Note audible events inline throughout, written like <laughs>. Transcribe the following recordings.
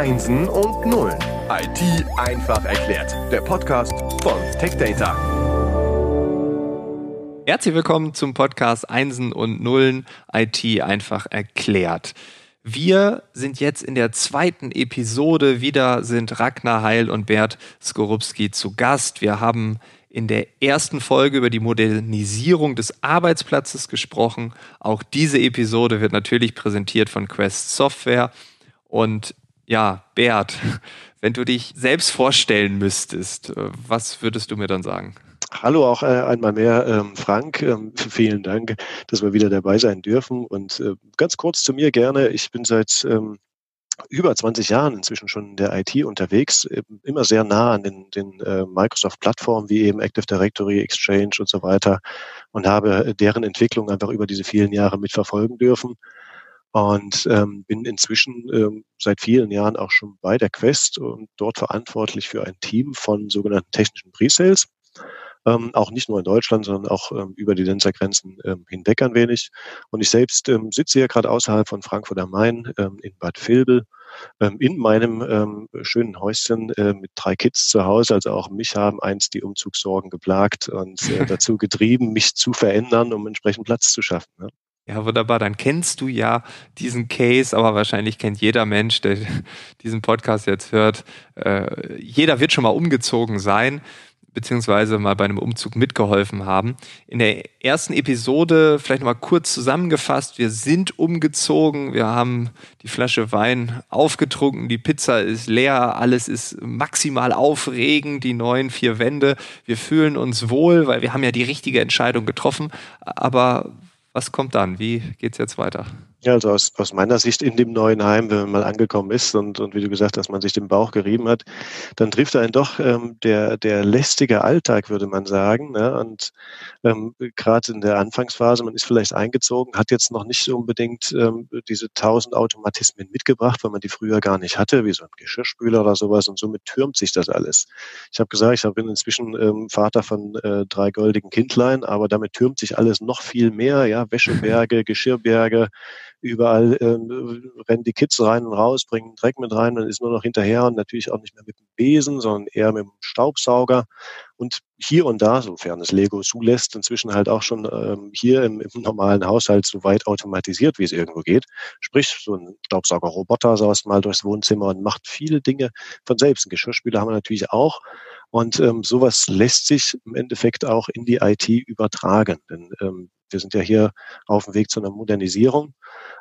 Einsen und Nullen. IT einfach erklärt. Der Podcast von TechData. Herzlich willkommen zum Podcast Einsen und Nullen IT einfach erklärt. Wir sind jetzt in der zweiten Episode. Wieder sind Ragnar Heil und Bert Skorupski zu Gast. Wir haben in der ersten Folge über die Modernisierung des Arbeitsplatzes gesprochen. Auch diese Episode wird natürlich präsentiert von Quest Software. Und ja, Bert, wenn du dich selbst vorstellen müsstest, äh, was würdest du mir dann sagen? Hallo auch äh, einmal mehr, ähm, Frank. Ähm, vielen Dank, dass wir wieder dabei sein dürfen. Und äh, ganz kurz zu mir gerne. Ich bin seit ähm, über 20 Jahren inzwischen schon in der IT unterwegs, immer sehr nah an den, den Microsoft-Plattformen wie eben Active Directory, Exchange und so weiter und habe deren Entwicklung einfach über diese vielen Jahre mitverfolgen dürfen und ähm, bin inzwischen ähm, seit vielen Jahren auch schon bei der Quest und dort verantwortlich für ein Team von sogenannten technischen Pre-Sales ähm, auch nicht nur in Deutschland, sondern auch ähm, über die Ländergrenzen ähm, hinweg ein wenig. Und ich selbst ähm, sitze hier gerade außerhalb von Frankfurt am Main ähm, in Bad Vilbel ähm, in meinem ähm, schönen Häuschen äh, mit drei Kids zu Hause. Also auch mich haben einst die Umzugssorgen geplagt und äh, <laughs> dazu getrieben, mich zu verändern, um entsprechend Platz zu schaffen. Ja. Ja, wunderbar. Dann kennst du ja diesen Case, aber wahrscheinlich kennt jeder Mensch, der diesen Podcast jetzt hört. Äh, jeder wird schon mal umgezogen sein beziehungsweise mal bei einem Umzug mitgeholfen haben. In der ersten Episode vielleicht mal kurz zusammengefasst. Wir sind umgezogen, wir haben die Flasche Wein aufgetrunken, die Pizza ist leer, alles ist maximal aufregend, die neuen vier Wände. Wir fühlen uns wohl, weil wir haben ja die richtige Entscheidung getroffen. Aber was kommt dann? Wie geht's jetzt weiter? Ja, also aus, aus meiner Sicht in dem neuen Heim, wenn man mal angekommen ist und, und wie du gesagt hast, man sich den Bauch gerieben hat, dann trifft einen doch ähm, der, der lästige Alltag, würde man sagen. Ne? Und ähm, gerade in der Anfangsphase, man ist vielleicht eingezogen, hat jetzt noch nicht unbedingt ähm, diese tausend Automatismen mitgebracht, weil man die früher gar nicht hatte, wie so ein Geschirrspüler oder sowas. Und somit türmt sich das alles. Ich habe gesagt, ich bin inzwischen ähm, Vater von äh, drei goldigen Kindlein, aber damit türmt sich alles noch viel mehr. Ja, Wäscheberge, Geschirrberge, überall ähm, rennen die Kids rein und raus, bringen Dreck mit rein, man ist nur noch hinterher und natürlich auch nicht mehr mit dem Besen, sondern eher mit dem Staubsauger. Und hier und da, sofern es Lego zulässt, inzwischen halt auch schon ähm, hier im, im normalen Haushalt so weit automatisiert, wie es irgendwo geht. Sprich, so ein Staubsaugerroboter saust mal durchs Wohnzimmer und macht viele Dinge von selbst. Ein Geschirrspüler haben wir natürlich auch. Und ähm, sowas lässt sich im Endeffekt auch in die IT übertragen. Denn ähm, wir sind ja hier auf dem Weg zu einer Modernisierung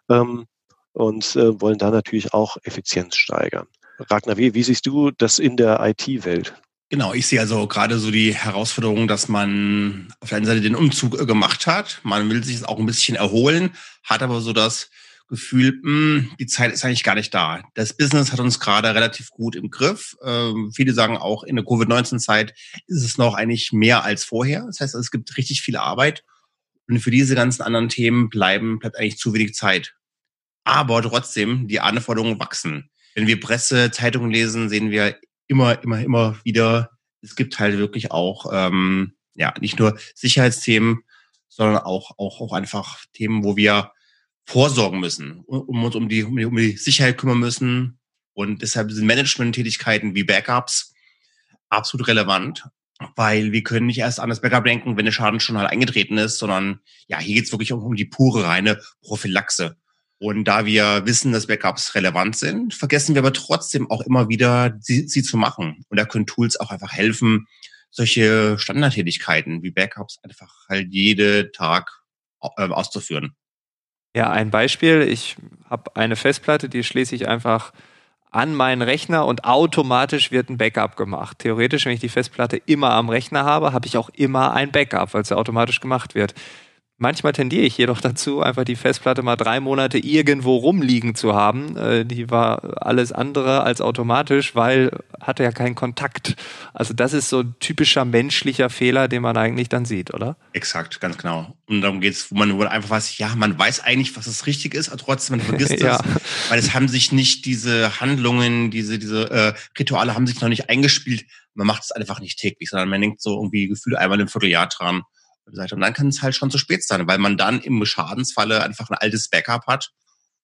ähm, und äh, wollen da natürlich auch Effizienz steigern. Ragnar, wie, wie siehst du das in der IT-Welt? Genau, ich sehe also gerade so die Herausforderung, dass man auf der einen Seite den Umzug äh, gemacht hat. Man will sich auch ein bisschen erholen, hat aber so das Gefühl, mh, hm, die Zeit ist eigentlich gar nicht da. Das Business hat uns gerade relativ gut im Griff. Ähm, viele sagen auch, in der Covid-19-Zeit ist es noch eigentlich mehr als vorher. Das heißt, es gibt richtig viel Arbeit. Und für diese ganzen anderen Themen bleiben, bleibt eigentlich zu wenig Zeit. Aber trotzdem, die Anforderungen wachsen. Wenn wir Presse, Zeitungen lesen, sehen wir immer, immer, immer wieder, es gibt halt wirklich auch, ähm, ja, nicht nur Sicherheitsthemen, sondern auch, auch, auch einfach Themen, wo wir vorsorgen müssen, um uns um die, um die, um die Sicherheit kümmern müssen. Und deshalb sind Management-Tätigkeiten wie Backups absolut relevant weil wir können nicht erst an das Backup denken, wenn der Schaden schon halt eingetreten ist, sondern ja, hier geht's wirklich um, die pure reine Prophylaxe. Und da wir wissen, dass Backups relevant sind, vergessen wir aber trotzdem auch immer wieder, sie, sie zu machen. Und da können Tools auch einfach helfen, solche Standardtätigkeiten wie Backups einfach halt jede Tag äh, auszuführen. Ja, ein Beispiel. Ich habe eine Festplatte, die schließe ich einfach an meinen Rechner und automatisch wird ein Backup gemacht. Theoretisch, wenn ich die Festplatte immer am Rechner habe, habe ich auch immer ein Backup, weil es ja automatisch gemacht wird. Manchmal tendiere ich jedoch dazu, einfach die Festplatte mal drei Monate irgendwo rumliegen zu haben. Äh, die war alles andere als automatisch, weil hatte ja keinen Kontakt. Also das ist so ein typischer menschlicher Fehler, den man eigentlich dann sieht, oder? Exakt, ganz genau. Und darum geht's, wo man einfach weiß, ja, man weiß eigentlich, was es richtig ist, aber trotzdem man vergisst <laughs> ja. es, weil es haben sich nicht diese Handlungen, diese diese äh, Rituale haben sich noch nicht eingespielt. Man macht es einfach nicht täglich, sondern man denkt so irgendwie gefühlt einmal im Vierteljahr dran Seite. Und dann kann es halt schon zu spät sein, weil man dann im Schadensfalle einfach ein altes Backup hat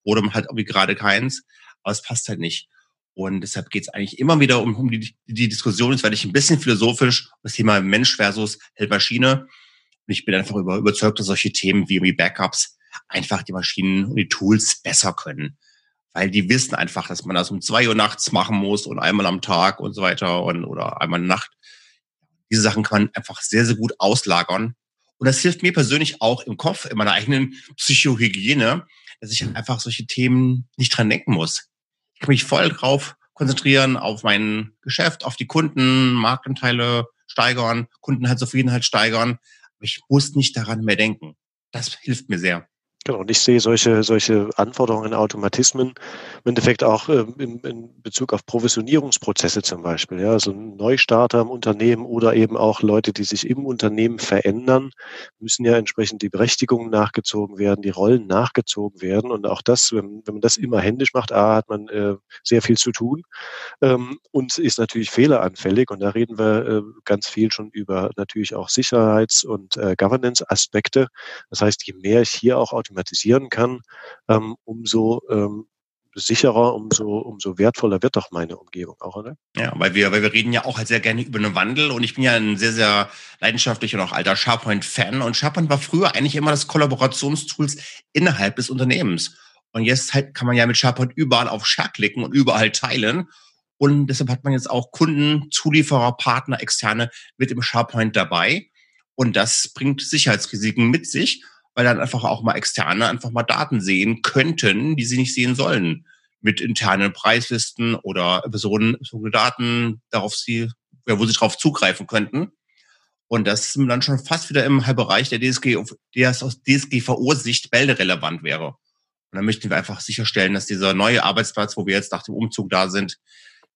oder man hat irgendwie gerade keins, aber es passt halt nicht. Und deshalb geht es eigentlich immer wieder um, um die, die Diskussion, jetzt werde ich ein bisschen philosophisch, das Thema Mensch versus Maschine. Und ich bin einfach über, überzeugt, dass solche Themen wie, Backups einfach die Maschinen und die Tools besser können. Weil die wissen einfach, dass man das um zwei Uhr nachts machen muss und einmal am Tag und so weiter und, oder einmal in der Nacht. Diese Sachen kann man einfach sehr, sehr gut auslagern. Und das hilft mir persönlich auch im Kopf, in meiner eigenen Psychohygiene, dass ich einfach solche Themen nicht dran denken muss. Ich kann mich voll drauf konzentrieren, auf mein Geschäft, auf die Kunden, Marktanteile steigern, Kundenhaltszufriedenheit steigern. Aber ich muss nicht daran mehr denken. Das hilft mir sehr. Genau, und ich sehe solche, solche Anforderungen, Automatismen im Endeffekt auch äh, in, in Bezug auf Provisionierungsprozesse zum Beispiel. Ja, also Neustarter im Unternehmen oder eben auch Leute, die sich im Unternehmen verändern, müssen ja entsprechend die Berechtigungen nachgezogen werden, die Rollen nachgezogen werden. Und auch das, wenn, wenn man das immer händisch macht, A, hat man äh, sehr viel zu tun ähm, und ist natürlich fehleranfällig. Und da reden wir äh, ganz viel schon über natürlich auch Sicherheits- und äh, Governance-Aspekte. Das heißt, je mehr ich hier auch automatisch automatisieren kann, ähm, umso ähm, sicherer, umso, umso wertvoller wird doch meine Umgebung auch, oder? Ja, weil wir, weil wir reden ja auch halt sehr gerne über einen Wandel und ich bin ja ein sehr, sehr leidenschaftlicher und auch alter SharePoint-Fan und SharePoint war früher eigentlich immer das Kollaborationstools innerhalb des Unternehmens. Und jetzt halt kann man ja mit SharePoint überall auf Share klicken und überall teilen. Und deshalb hat man jetzt auch Kunden, Zulieferer, Partner, Externe mit im SharePoint dabei. Und das bringt Sicherheitsrisiken mit sich weil dann einfach auch mal Externe einfach mal Daten sehen könnten, die sie nicht sehen sollen. Mit internen Preislisten oder personenbezogene Daten, darauf sie, ja, wo sie darauf zugreifen könnten. Und das ist dann schon fast wieder im Bereich der DSG, der aus DSGVO-Sicht melderelevant wäre. Und dann möchten wir einfach sicherstellen, dass dieser neue Arbeitsplatz, wo wir jetzt nach dem Umzug da sind,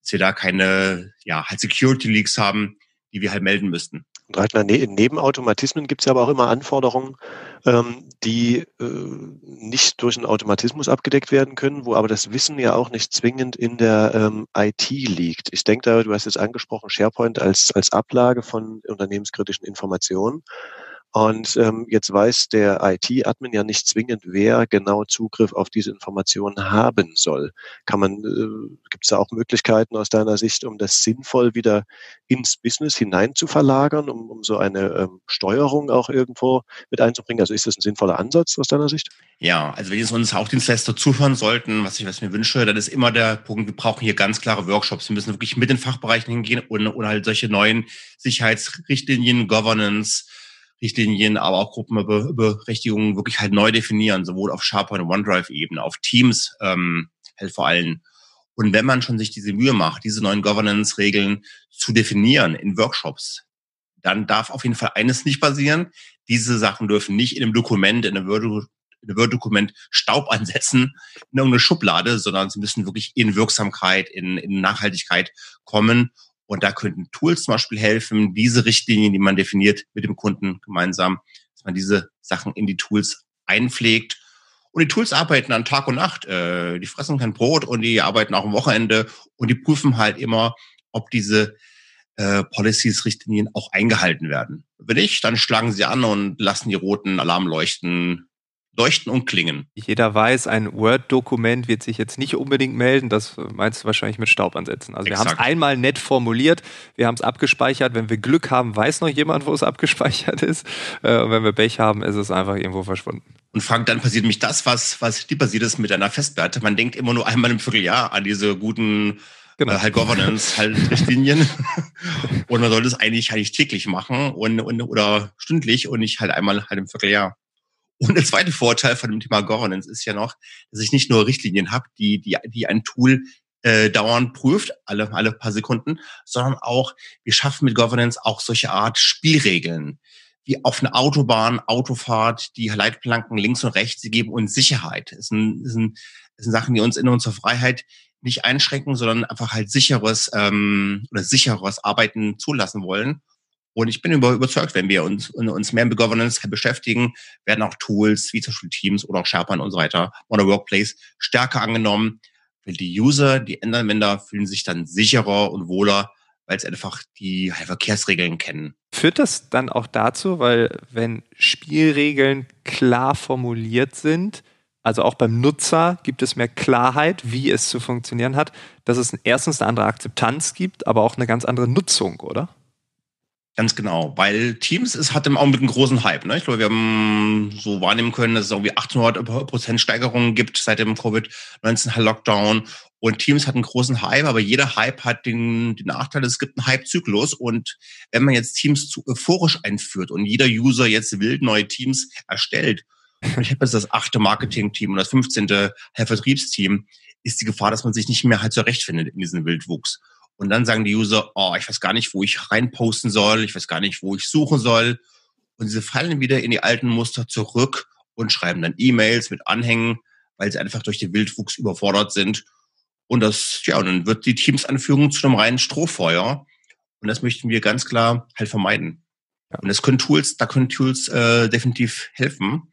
dass wir da keine, ja, halt Security Leaks haben, die wir halt melden müssten. Und halt neben Automatismen gibt es ja aber auch immer Anforderungen, ähm, die äh, nicht durch einen Automatismus abgedeckt werden können, wo aber das Wissen ja auch nicht zwingend in der ähm, IT liegt. Ich denke da, du hast jetzt angesprochen, SharePoint als, als Ablage von unternehmenskritischen Informationen. Und ähm, jetzt weiß der IT-Admin ja nicht zwingend, wer genau Zugriff auf diese Informationen haben soll. Kann man, äh, gibt es da auch Möglichkeiten aus deiner Sicht, um das sinnvoll wieder ins Business hinein zu verlagern, um, um so eine ähm, Steuerung auch irgendwo mit einzubringen? Also ist das ein sinnvoller Ansatz aus deiner Sicht? Ja, also wenn jetzt uns auch Dienstleister zuhören sollten, was ich was mir wünsche, dann ist immer der Punkt, wir brauchen hier ganz klare Workshops. Wir müssen wirklich mit den Fachbereichen hingehen und, und halt solche neuen Sicherheitsrichtlinien, Governance, Richtlinien, aber auch Gruppenberechtigungen wirklich halt neu definieren, sowohl auf SharePoint und OneDrive-Ebene, auf Teams ähm, halt vor allem. Und wenn man schon sich diese Mühe macht, diese neuen Governance-Regeln zu definieren in Workshops, dann darf auf jeden Fall eines nicht passieren. Diese Sachen dürfen nicht in einem Dokument, in einem Word-Dokument Staub ansetzen in irgendeine Schublade, sondern sie müssen wirklich in Wirksamkeit, in, in Nachhaltigkeit kommen und da könnten Tools zum Beispiel helfen, diese Richtlinien, die man definiert mit dem Kunden gemeinsam, dass man diese Sachen in die Tools einpflegt. Und die Tools arbeiten an Tag und Nacht. Äh, die fressen kein Brot und die arbeiten auch am Wochenende und die prüfen halt immer, ob diese äh, Policies, Richtlinien auch eingehalten werden. Wenn nicht, dann schlagen sie an und lassen die roten Alarmleuchten leuchten und klingen. Jeder weiß, ein Word-Dokument wird sich jetzt nicht unbedingt melden. Das meinst du wahrscheinlich mit Staub ansetzen. Also Exakt. wir haben es einmal nett formuliert, wir haben es abgespeichert. Wenn wir Glück haben, weiß noch jemand, wo es <laughs> abgespeichert ist. Äh, und wenn wir Pech haben, ist es einfach irgendwo verschwunden. Und Frank, dann passiert nämlich das, was, was die passiert ist mit einer Festplatte. Man denkt immer nur einmal im Vierteljahr an diese guten genau. äh, halt Governance, halt <laughs> Richtlinien. und man sollte es eigentlich, eigentlich täglich machen und, und, oder stündlich und nicht halt einmal halt im Vierteljahr. Und der zweite Vorteil von dem Thema Governance ist ja noch, dass ich nicht nur Richtlinien habe, die, die, die ein Tool äh, dauernd prüft, alle, alle paar Sekunden, sondern auch, wir schaffen mit Governance auch solche Art Spielregeln, wie auf einer Autobahn, Autofahrt, die Leitplanken links und rechts, sie geben uns Sicherheit. Es sind, es sind, es sind Sachen, die uns in unserer Freiheit nicht einschränken, sondern einfach halt sicheres ähm, oder sicheres Arbeiten zulassen wollen. Und ich bin überzeugt, wenn wir uns, uns mehr mit Governance beschäftigen, werden auch Tools wie zum Beispiel Teams oder auch SharePoint und so weiter, oder Workplace stärker angenommen, weil die User, die Endanwender fühlen sich dann sicherer und wohler, weil sie einfach die Verkehrsregeln kennen. Führt das dann auch dazu, weil wenn Spielregeln klar formuliert sind, also auch beim Nutzer gibt es mehr Klarheit, wie es zu funktionieren hat, dass es erstens eine andere Akzeptanz gibt, aber auch eine ganz andere Nutzung, oder? Ganz genau, weil Teams ist, hat im Augenblick einen großen Hype. Ne? Ich glaube, wir haben so wahrnehmen können, dass es irgendwie 800 Prozent Steigerungen gibt seit dem Covid-19-Lockdown. Und Teams hat einen großen Hype, aber jeder Hype hat den, den Nachteil, es gibt einen Hype-Zyklus. Und wenn man jetzt Teams zu euphorisch einführt und jeder User jetzt wild neue Teams erstellt, ich habe jetzt das achte Marketing-Team und das 15. Vertriebsteam, ist die Gefahr, dass man sich nicht mehr halt zurechtfindet in diesen Wildwuchs. Und dann sagen die User, oh, ich weiß gar nicht, wo ich reinposten soll, ich weiß gar nicht, wo ich suchen soll. Und sie fallen wieder in die alten Muster zurück und schreiben dann E-Mails mit Anhängen, weil sie einfach durch den Wildwuchs überfordert sind. Und das, ja, und dann wird die Teamsanführung zu einem reinen Strohfeuer. Und das möchten wir ganz klar halt vermeiden. Und das können Tools, da können Tools äh, definitiv helfen,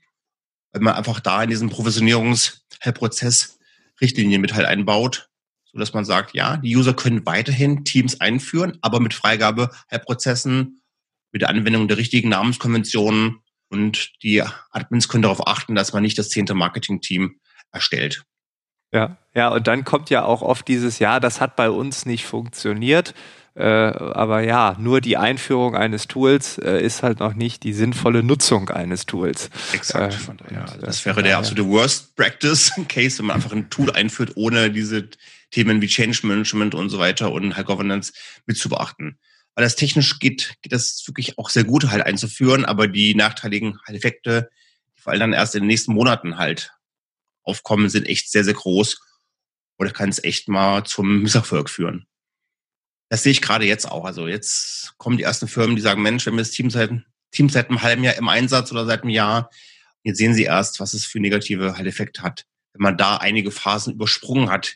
weil man einfach da in diesem Provisionierungsprozess Richtlinien mit halt einbaut, so dass man sagt, ja, die User können weiterhin Teams einführen, aber mit Freigabe Prozessen, mit der Anwendung der richtigen Namenskonventionen und die Admins können darauf achten, dass man nicht das zehnte Marketing-Team erstellt. Ja, ja, und dann kommt ja auch oft dieses Jahr, das hat bei uns nicht funktioniert. Äh, aber ja, nur die Einführung eines Tools äh, ist halt noch nicht die sinnvolle Nutzung eines Tools. Exakt. Äh, von daher, und, das wäre der absolute Worst Practice Case, wenn man einfach ein Tool einführt, ohne diese Themen wie Change Management und so weiter und halt Governance mit zu beachten. Weil das technisch geht, geht das wirklich auch sehr gut halt einzuführen, aber die nachteiligen Effekte, die vor allem dann erst in den nächsten Monaten halt aufkommen, sind echt sehr, sehr groß. Oder kann es echt mal zum Misserfolg führen. Das sehe ich gerade jetzt auch. Also jetzt kommen die ersten Firmen, die sagen, Mensch, wenn wir das Team seit, Team seit einem halben Jahr im Einsatz oder seit einem Jahr, jetzt sehen sie erst, was es für negative Effekte hat. Wenn man da einige Phasen übersprungen hat,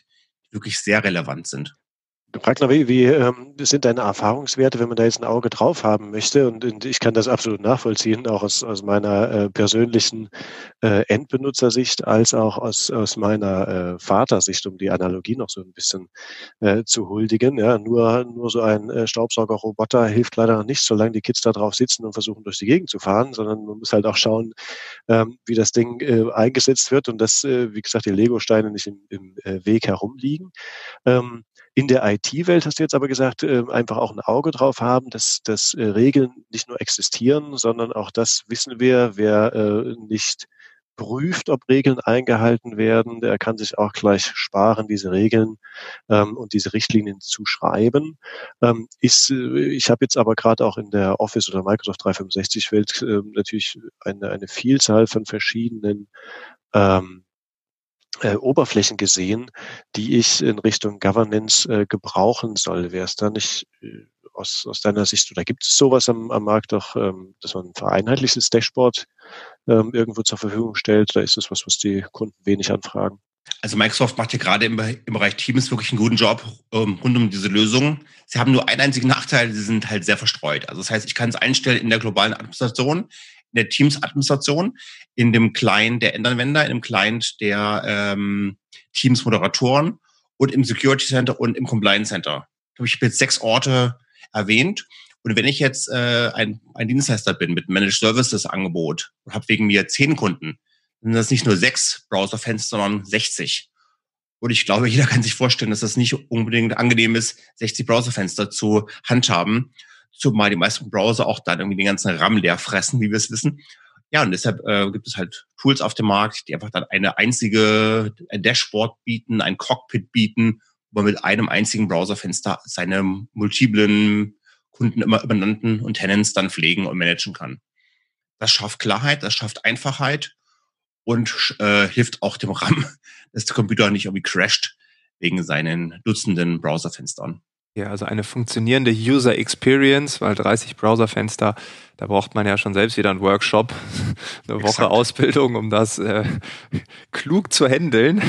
wirklich sehr relevant sind. Ragnar, wie, wie ähm, sind deine Erfahrungswerte, wenn man da jetzt ein Auge drauf haben möchte? Und, und ich kann das absolut nachvollziehen, auch aus, aus meiner äh, persönlichen äh, Endbenutzersicht, als auch aus, aus meiner äh, Vatersicht, um die Analogie noch so ein bisschen äh, zu huldigen. Ja, nur, nur so ein äh, Staubsaugerroboter hilft leider nicht, solange die Kids da drauf sitzen und versuchen, durch die Gegend zu fahren, sondern man muss halt auch schauen, ähm, wie das Ding äh, eingesetzt wird und dass, äh, wie gesagt, die Lego-Steine nicht im, im äh, Weg herumliegen. Ähm, in der IT-Welt hast du jetzt aber gesagt, äh, einfach auch ein Auge drauf haben, dass, dass äh, Regeln nicht nur existieren, sondern auch das wissen wir, wer äh, nicht prüft, ob Regeln eingehalten werden, der kann sich auch gleich sparen, diese Regeln ähm, und diese Richtlinien zu schreiben. Ähm, ist, äh, ich habe jetzt aber gerade auch in der Office oder Microsoft 365-Welt äh, natürlich eine, eine Vielzahl von verschiedenen ähm, äh, Oberflächen gesehen, die ich in Richtung Governance äh, gebrauchen soll. Wäre es da nicht äh, aus, aus deiner Sicht, oder gibt es sowas am, am Markt auch, ähm, dass man ein vereinheitliches Dashboard ähm, irgendwo zur Verfügung stellt? Da ist es was, was die Kunden wenig anfragen. Also Microsoft macht hier gerade im, im Bereich Teams wirklich einen guten Job ähm, rund um diese Lösung. Sie haben nur einen einzigen Nachteil, sie sind halt sehr verstreut. Also das heißt, ich kann es einstellen in der globalen Administration, in der Teams-Administration, in dem Client der Endanwender, in dem Client der ähm, Teams-Moderatoren und im Security Center und im Compliance Center. Ich habe jetzt sechs Orte erwähnt. Und wenn ich jetzt äh, ein, ein Dienstleister bin mit Managed Services Angebot und habe wegen mir zehn Kunden, dann sind das nicht nur sechs Browserfenster, sondern 60. Und ich glaube, jeder kann sich vorstellen, dass das nicht unbedingt angenehm ist, 60 Browserfenster zu handhaben zumal die meisten Browser auch dann irgendwie den ganzen RAM leer fressen, wie wir es wissen. Ja, und deshalb äh, gibt es halt Tools auf dem Markt, die einfach dann eine einzige ein Dashboard bieten, ein Cockpit bieten, wo man mit einem einzigen Browserfenster seine multiplen Kunden immer übernannten und Tenants dann pflegen und managen kann. Das schafft Klarheit, das schafft Einfachheit und äh, hilft auch dem RAM, <laughs> dass der Computer nicht irgendwie crasht wegen seinen Dutzenden Browserfenstern. Ja, also eine funktionierende User Experience, weil 30 Browserfenster, da braucht man ja schon selbst wieder einen Workshop, <laughs> eine Woche Exakt. Ausbildung, um das äh, <laughs> klug zu handeln.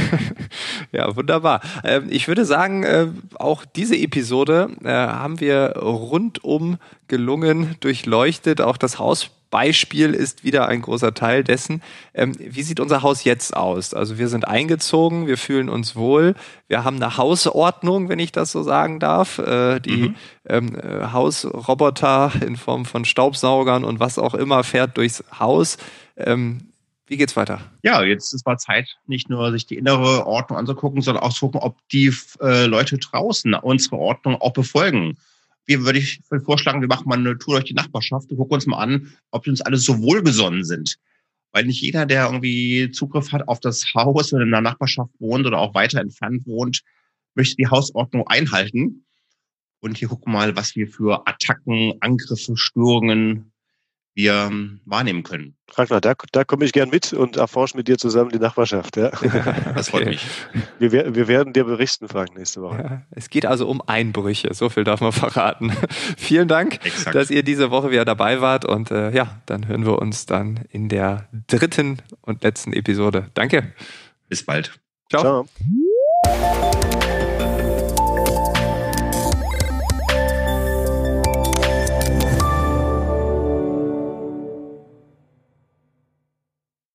<laughs> ja, wunderbar. Ähm, ich würde sagen, äh, auch diese Episode äh, haben wir rundum gelungen durchleuchtet. Auch das Haus Beispiel ist wieder ein großer Teil dessen. Ähm, wie sieht unser Haus jetzt aus? Also wir sind eingezogen, wir fühlen uns wohl, wir haben eine Hausordnung, wenn ich das so sagen darf. Äh, die mhm. ähm, äh, Hausroboter in Form von Staubsaugern und was auch immer fährt durchs Haus. Ähm, Wie geht's weiter? Ja, jetzt ist mal Zeit, nicht nur sich die innere Ordnung anzugucken, sondern auch zu gucken, ob die äh, Leute draußen unsere Ordnung auch befolgen. Wie würde ich vorschlagen, wir machen mal eine Tour durch die Nachbarschaft und gucken uns mal an, ob die uns alle so wohlgesonnen sind. Weil nicht jeder, der irgendwie Zugriff hat auf das Haus oder in der Nachbarschaft wohnt oder auch weiter entfernt wohnt, möchte die Hausordnung einhalten. Und hier gucken wir mal, was wir für Attacken, Angriffe, Störungen wir ähm, wahrnehmen können. Ragnar, da, da komme ich gern mit und erforsche mit dir zusammen die Nachbarschaft. Ja. <laughs> das freut mich. Wir, wir, werden dir berichten, Frank, nächste Woche. Ja, es geht also um Einbrüche, so viel darf man <laughs> verraten. Vielen Dank, Exakt. dass ihr diese Woche wieder dabei wart und äh, ja, dann hören wir uns dann in der dritten und letzten Episode. Danke. Bis bald. Ciao. Ciao.